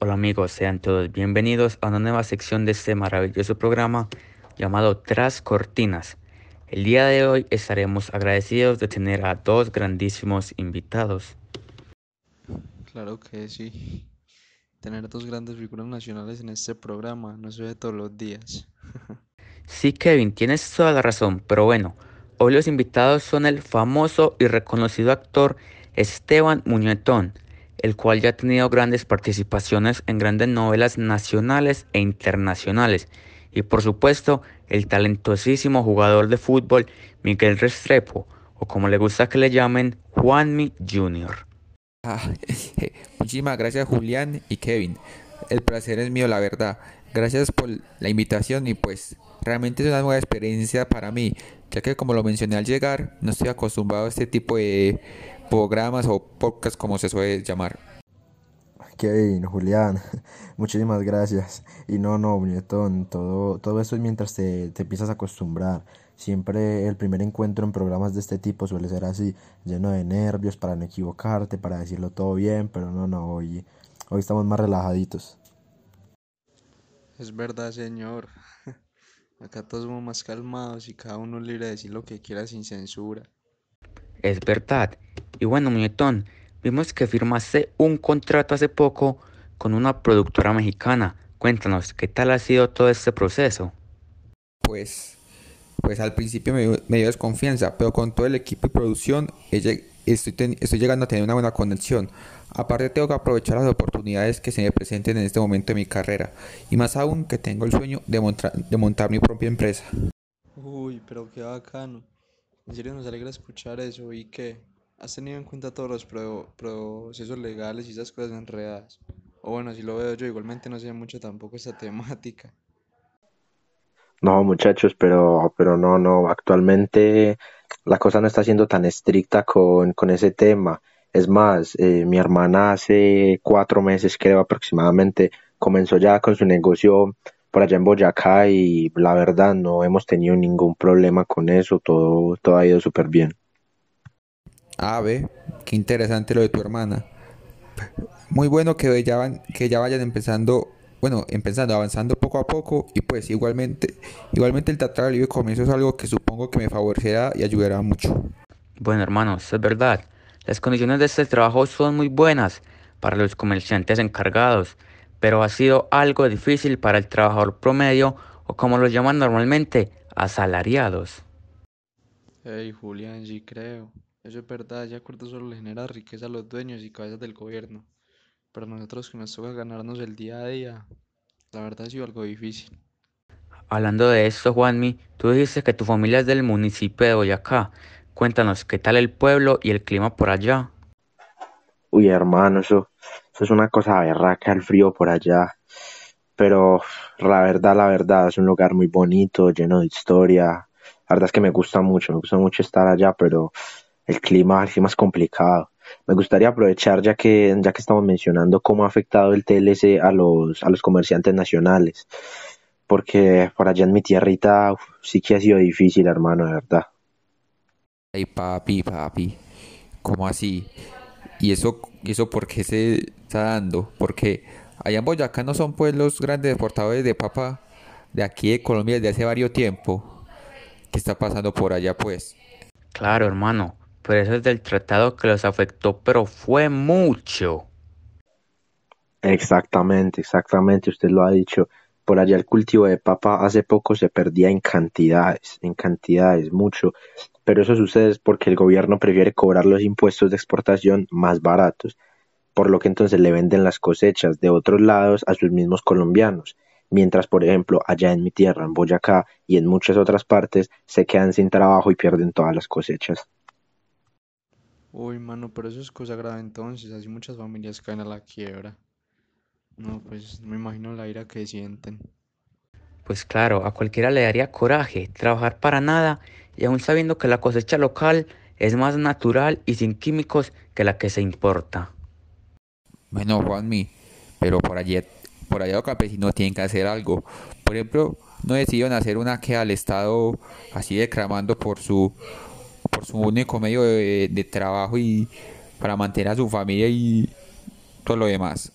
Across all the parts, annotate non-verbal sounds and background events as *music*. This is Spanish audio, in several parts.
Hola amigos, sean todos bienvenidos a una nueva sección de este maravilloso programa llamado Tras Cortinas. El día de hoy estaremos agradecidos de tener a dos grandísimos invitados. Claro que sí. Tener dos grandes figuras nacionales en este programa no se ve todos los días. *laughs* Sí, Kevin, tienes toda la razón, pero bueno, hoy los invitados son el famoso y reconocido actor Esteban Muñetón, el cual ya ha tenido grandes participaciones en grandes novelas nacionales e internacionales. Y por supuesto, el talentosísimo jugador de fútbol Miguel Restrepo, o como le gusta que le llamen, Juanmi Jr. Ah, *laughs* muchísimas gracias Julián y Kevin. El placer es mío, la verdad. Gracias por la invitación y pues realmente es una nueva experiencia para mí, ya que como lo mencioné al llegar, no estoy acostumbrado a este tipo de programas o podcasts como se suele llamar. Kevin, Julián, *laughs* muchísimas gracias. Y no, no, muñetón, todo, todo esto es mientras te, te empiezas a acostumbrar. Siempre el primer encuentro en programas de este tipo suele ser así, lleno de nervios para no equivocarte, para decirlo todo bien, pero no, no, hoy, hoy estamos más relajaditos. Es verdad, señor. *laughs* Acá todos somos más calmados y cada uno libre de decir lo que quiera sin censura. Es verdad. Y bueno, muñetón, vimos que firmaste un contrato hace poco con una productora mexicana. Cuéntanos, ¿qué tal ha sido todo este proceso? Pues, pues al principio me, dio- me dio desconfianza, pero con todo el equipo y producción estoy, ten- estoy llegando a tener una buena conexión. Aparte tengo que aprovechar las oportunidades que se me presenten en este momento de mi carrera. Y más aún que tengo el sueño de, montra- de montar mi propia empresa. Uy, pero qué bacano. En serio nos alegra escuchar eso. ¿Y qué? ¿Has tenido en cuenta todos los pro- procesos legales y esas cosas enredadas? O bueno, si lo veo yo, igualmente no sé mucho tampoco esta temática. No, muchachos, pero, pero no, no, actualmente la cosa no está siendo tan estricta con, con ese tema. Es más, eh, mi hermana hace cuatro meses, creo aproximadamente, comenzó ya con su negocio por allá en Boyacá y la verdad no hemos tenido ningún problema con eso, todo, todo ha ido súper bien. Ah, ve, qué interesante lo de tu hermana. Muy bueno que ya, van- que ya vayan empezando, bueno, empezando, avanzando poco a poco y pues igualmente, igualmente el tratar de libre comienzo es algo que supongo que me favorecerá y ayudará mucho. Bueno, hermanos, es verdad. Las condiciones de este trabajo son muy buenas para los comerciantes encargados, pero ha sido algo difícil para el trabajador promedio o como los llaman normalmente, asalariados. Hey, Julián, sí creo. Eso es verdad, ese acuerdo solo le genera riqueza a los dueños y cabezas del gobierno. Pero nosotros que nos toca ganarnos el día a día, la verdad ha sido algo difícil. Hablando de esto, Juanmi, tú dijiste que tu familia es del municipio de Boyacá. Cuéntanos, ¿qué tal el pueblo y el clima por allá? Uy, hermano, eso, eso es una cosa berraca, el frío por allá. Pero la verdad, la verdad, es un lugar muy bonito, lleno de historia. La verdad es que me gusta mucho, me gusta mucho estar allá, pero el clima, el clima es complicado. Me gustaría aprovechar, ya que, ya que estamos mencionando cómo ha afectado el TLC a los, a los comerciantes nacionales. Porque por allá en mi tierrita, uf, sí que ha sido difícil, hermano, de verdad. Ay, papi, papi, ¿cómo así? ¿Y eso, y eso por qué se está dando? Porque allá en Boyacá no son pues los grandes exportadores de papa de aquí de Colombia desde hace varios tiempo. ¿Qué está pasando por allá pues? Claro, hermano, pero eso es del tratado que los afectó, pero fue mucho. Exactamente, exactamente, usted lo ha dicho. Por allá el cultivo de papa hace poco se perdía en cantidades, en cantidades, mucho. Pero eso sucede porque el gobierno prefiere cobrar los impuestos de exportación más baratos, por lo que entonces le venden las cosechas de otros lados a sus mismos colombianos. Mientras, por ejemplo, allá en mi tierra, en Boyacá y en muchas otras partes, se quedan sin trabajo y pierden todas las cosechas. Uy, mano, pero eso es cosa grave entonces, así muchas familias caen a la quiebra. No, pues no me imagino la ira que sienten. Pues claro, a cualquiera le daría coraje trabajar para nada y aún sabiendo que la cosecha local es más natural y sin químicos que la que se importa. Bueno, Juanmi, pero por allí, por allá los campesinos tienen que hacer algo. Por ejemplo, no decidieron hacer una queja al Estado así declamando por su, por su único medio de, de trabajo y para mantener a su familia y todo lo demás.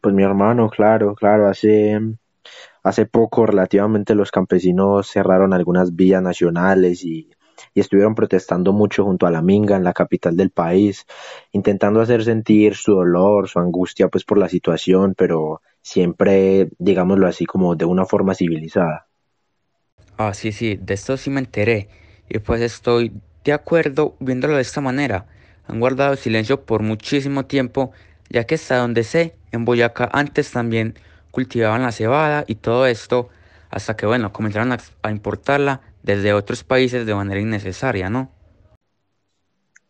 Pues mi hermano, claro, claro, hace, hace poco relativamente los campesinos cerraron algunas vías nacionales y, y estuvieron protestando mucho junto a la Minga en la capital del país, intentando hacer sentir su dolor, su angustia pues por la situación, pero siempre, digámoslo así, como de una forma civilizada. Ah, sí, sí, de esto sí me enteré. Y pues estoy de acuerdo viéndolo de esta manera. Han guardado silencio por muchísimo tiempo, ya que hasta donde sé, en Boyacá antes también cultivaban la cebada y todo esto, hasta que bueno, comenzaron a, a importarla desde otros países de manera innecesaria, ¿no?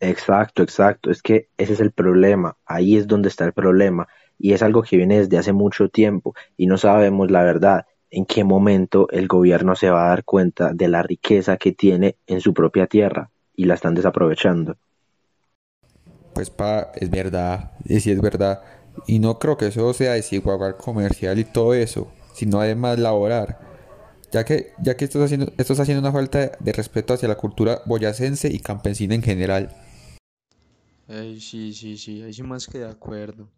Exacto, exacto. Es que ese es el problema. Ahí es donde está el problema. Y es algo que viene desde hace mucho tiempo y no sabemos la verdad en qué momento el gobierno se va a dar cuenta de la riqueza que tiene en su propia tierra y la están desaprovechando. Pues pa, es verdad, y sí es verdad. Y no creo que eso sea desigualdad comercial y todo eso, sino además laborar. Ya que, ya que esto, está haciendo, esto está haciendo una falta de respeto hacia la cultura boyacense y campesina en general. Ey, sí, sí, sí, ahí sí más que de acuerdo.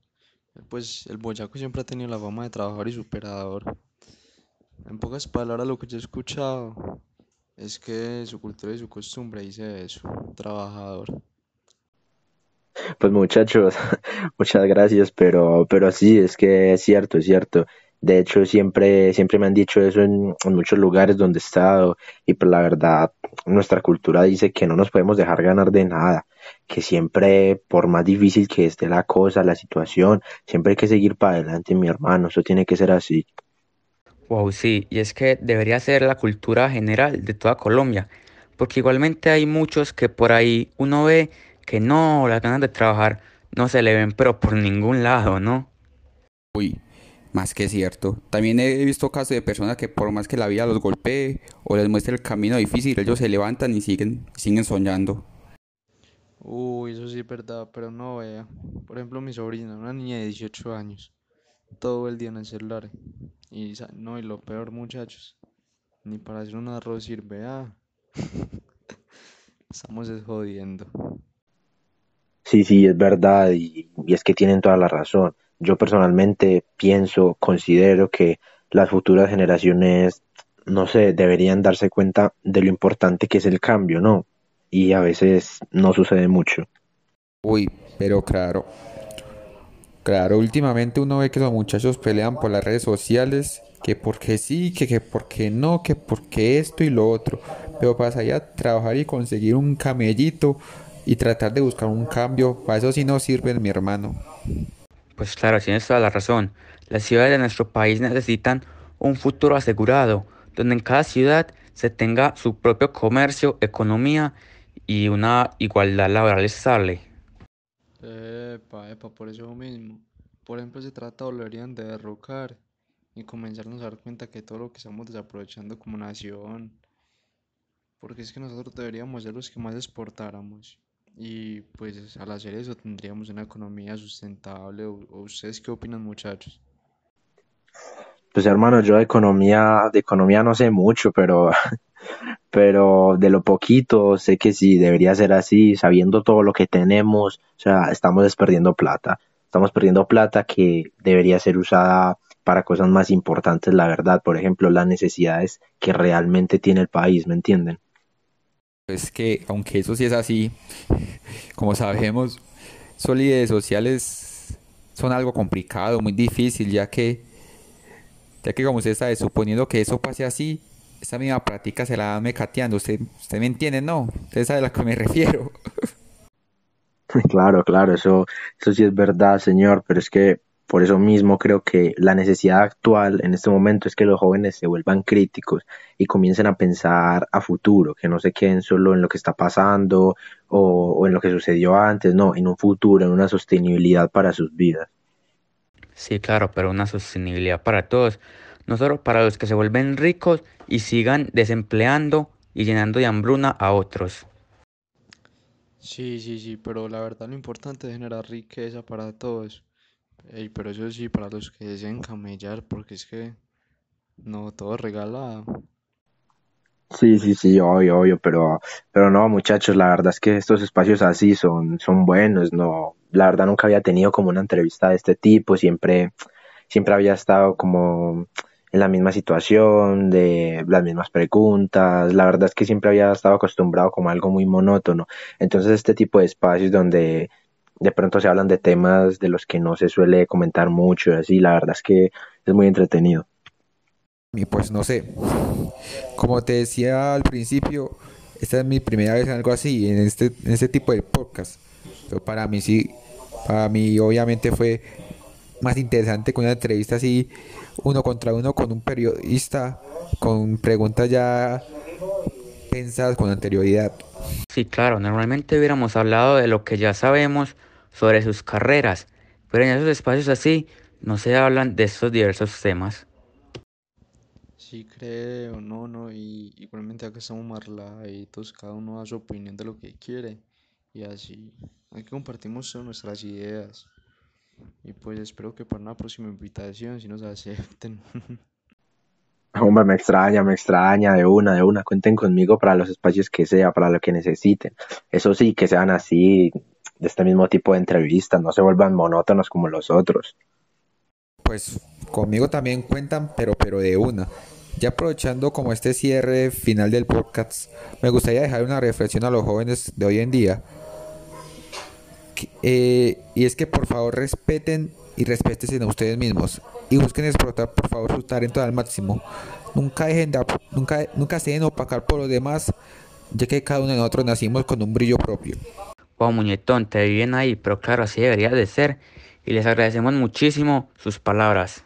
Pues el boyaco siempre ha tenido la fama de trabajador y superador. En pocas palabras, lo que yo he escuchado es que su cultura y su costumbre dice eso, trabajador. Pues muchachos, *laughs* muchas gracias, pero, pero sí, es que es cierto, es cierto. De hecho, siempre, siempre me han dicho eso en, en muchos lugares donde he estado y pues la verdad, nuestra cultura dice que no nos podemos dejar ganar de nada, que siempre, por más difícil que esté la cosa, la situación, siempre hay que seguir para adelante, mi hermano, eso tiene que ser así. Wow, sí, y es que debería ser la cultura general de toda Colombia, porque igualmente hay muchos que por ahí uno ve que no, las ganas de trabajar no se le ven, pero por ningún lado, ¿no? Uy, más que cierto. También he visto casos de personas que por más que la vida los golpee o les muestre el camino difícil, ellos se levantan y siguen, siguen soñando. Uy, eso sí es verdad, pero no vea. Por ejemplo, mi sobrina, una niña de 18 años, todo el día en el celular. Y no, y lo peor, muchachos, ni para hacer un arroz sirve, ah. *laughs* Estamos es jodiendo. Sí, sí, es verdad y, y es que tienen toda la razón. Yo personalmente pienso, considero que las futuras generaciones, no sé, deberían darse cuenta de lo importante que es el cambio, ¿no? Y a veces no sucede mucho. Uy, pero claro, claro, últimamente uno ve que los muchachos pelean por las redes sociales, que porque sí, que, que porque no, que porque esto y lo otro. Pero salir a trabajar y conseguir un camellito y tratar de buscar un cambio, para eso sí no sirve mi hermano. Pues claro, tienes toda la razón. Las ciudades de nuestro país necesitan un futuro asegurado, donde en cada ciudad se tenga su propio comercio, economía y una igualdad laboral estable. Epa, epa, por eso mismo. Por ejemplo, ese tratado lo deberían de derrocar y comenzarnos a dar cuenta que todo lo que estamos desaprovechando como nación, porque es que nosotros deberíamos ser los que más exportáramos. Y pues al hacer eso tendríamos una economía sustentable. ¿O, o ustedes qué opinan, muchachos? Pues hermano, yo de economía, de economía no sé mucho, pero, *laughs* pero de lo poquito sé que sí debería ser así, sabiendo todo lo que tenemos, o sea, estamos desperdiendo plata, estamos perdiendo plata que debería ser usada para cosas más importantes, la verdad, por ejemplo, las necesidades que realmente tiene el país, ¿me entienden? Es que, aunque eso sí es así, *laughs* como sabemos, líderes sociales son algo complicado, muy difícil, ya que, ya que como usted sabe, suponiendo que eso pase así, esa misma práctica se la dan mecateando. Usted, usted me entiende, ¿no? Usted sabe a lo que me refiero. *laughs* Claro, claro, eso, eso sí es verdad, señor, pero es que por eso mismo creo que la necesidad actual en este momento es que los jóvenes se vuelvan críticos y comiencen a pensar a futuro, que no se queden solo en lo que está pasando o, o en lo que sucedió antes, no, en un futuro, en una sostenibilidad para sus vidas. Sí, claro, pero una sostenibilidad para todos, no solo para los que se vuelven ricos y sigan desempleando y llenando de hambruna a otros. Sí, sí, sí, pero la verdad lo importante es generar riqueza para todos. Ey, pero eso sí, para los que deseen camellar, porque es que no, todo regalado. Sí, sí, sí, obvio, obvio, pero, pero no, muchachos, la verdad es que estos espacios así son, son buenos, no, la verdad nunca había tenido como una entrevista de este tipo, siempre siempre había estado como en la misma situación, de las mismas preguntas. La verdad es que siempre había estado acostumbrado como a algo muy monótono. Entonces este tipo de espacios donde de pronto se hablan de temas de los que no se suele comentar mucho, así, la verdad es que es muy entretenido. Y pues no sé, como te decía al principio, esta es mi primera vez en algo así, en este, en este tipo de podcast. Pero para mí sí, para mí obviamente fue más interesante con una entrevista así, uno contra uno con un periodista, con preguntas ya pensadas con anterioridad. Sí, claro, normalmente hubiéramos hablado de lo que ya sabemos sobre sus carreras, pero en esos espacios así no se hablan de estos diversos temas. Sí, creo, no, no, y igualmente acá estamos más relajaditos, cada uno da su opinión de lo que quiere, y así, aquí compartimos nuestras ideas, y pues espero que para una próxima invitación si nos acepten. *laughs* Hombre, me extraña, me extraña, de una, de una. Cuenten conmigo para los espacios que sea, para lo que necesiten. Eso sí, que sean así, de este mismo tipo de entrevistas, no se vuelvan monótonos como los otros. Pues conmigo también cuentan, pero, pero de una. Ya aprovechando como este cierre final del podcast, me gustaría dejar una reflexión a los jóvenes de hoy en día. Eh, y es que por favor respeten y respeten a ustedes mismos. Y busquen explotar por favor su talento al máximo. Nunca dejen de, nunca, nunca se dejen opacar por los demás, ya que cada uno de nosotros nacimos con un brillo propio. Wow, muñetón, te vi bien ahí, pero claro, así debería de ser. Y les agradecemos muchísimo sus palabras.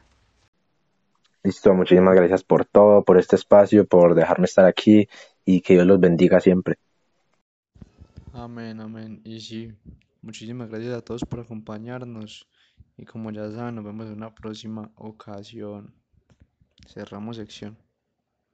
Listo, muchísimas gracias por todo, por este espacio, por dejarme estar aquí y que Dios los bendiga siempre. Amén, amén, y sí, muchísimas gracias a todos por acompañarnos, y como ya saben, nos vemos en una próxima ocasión. Cerramos sección.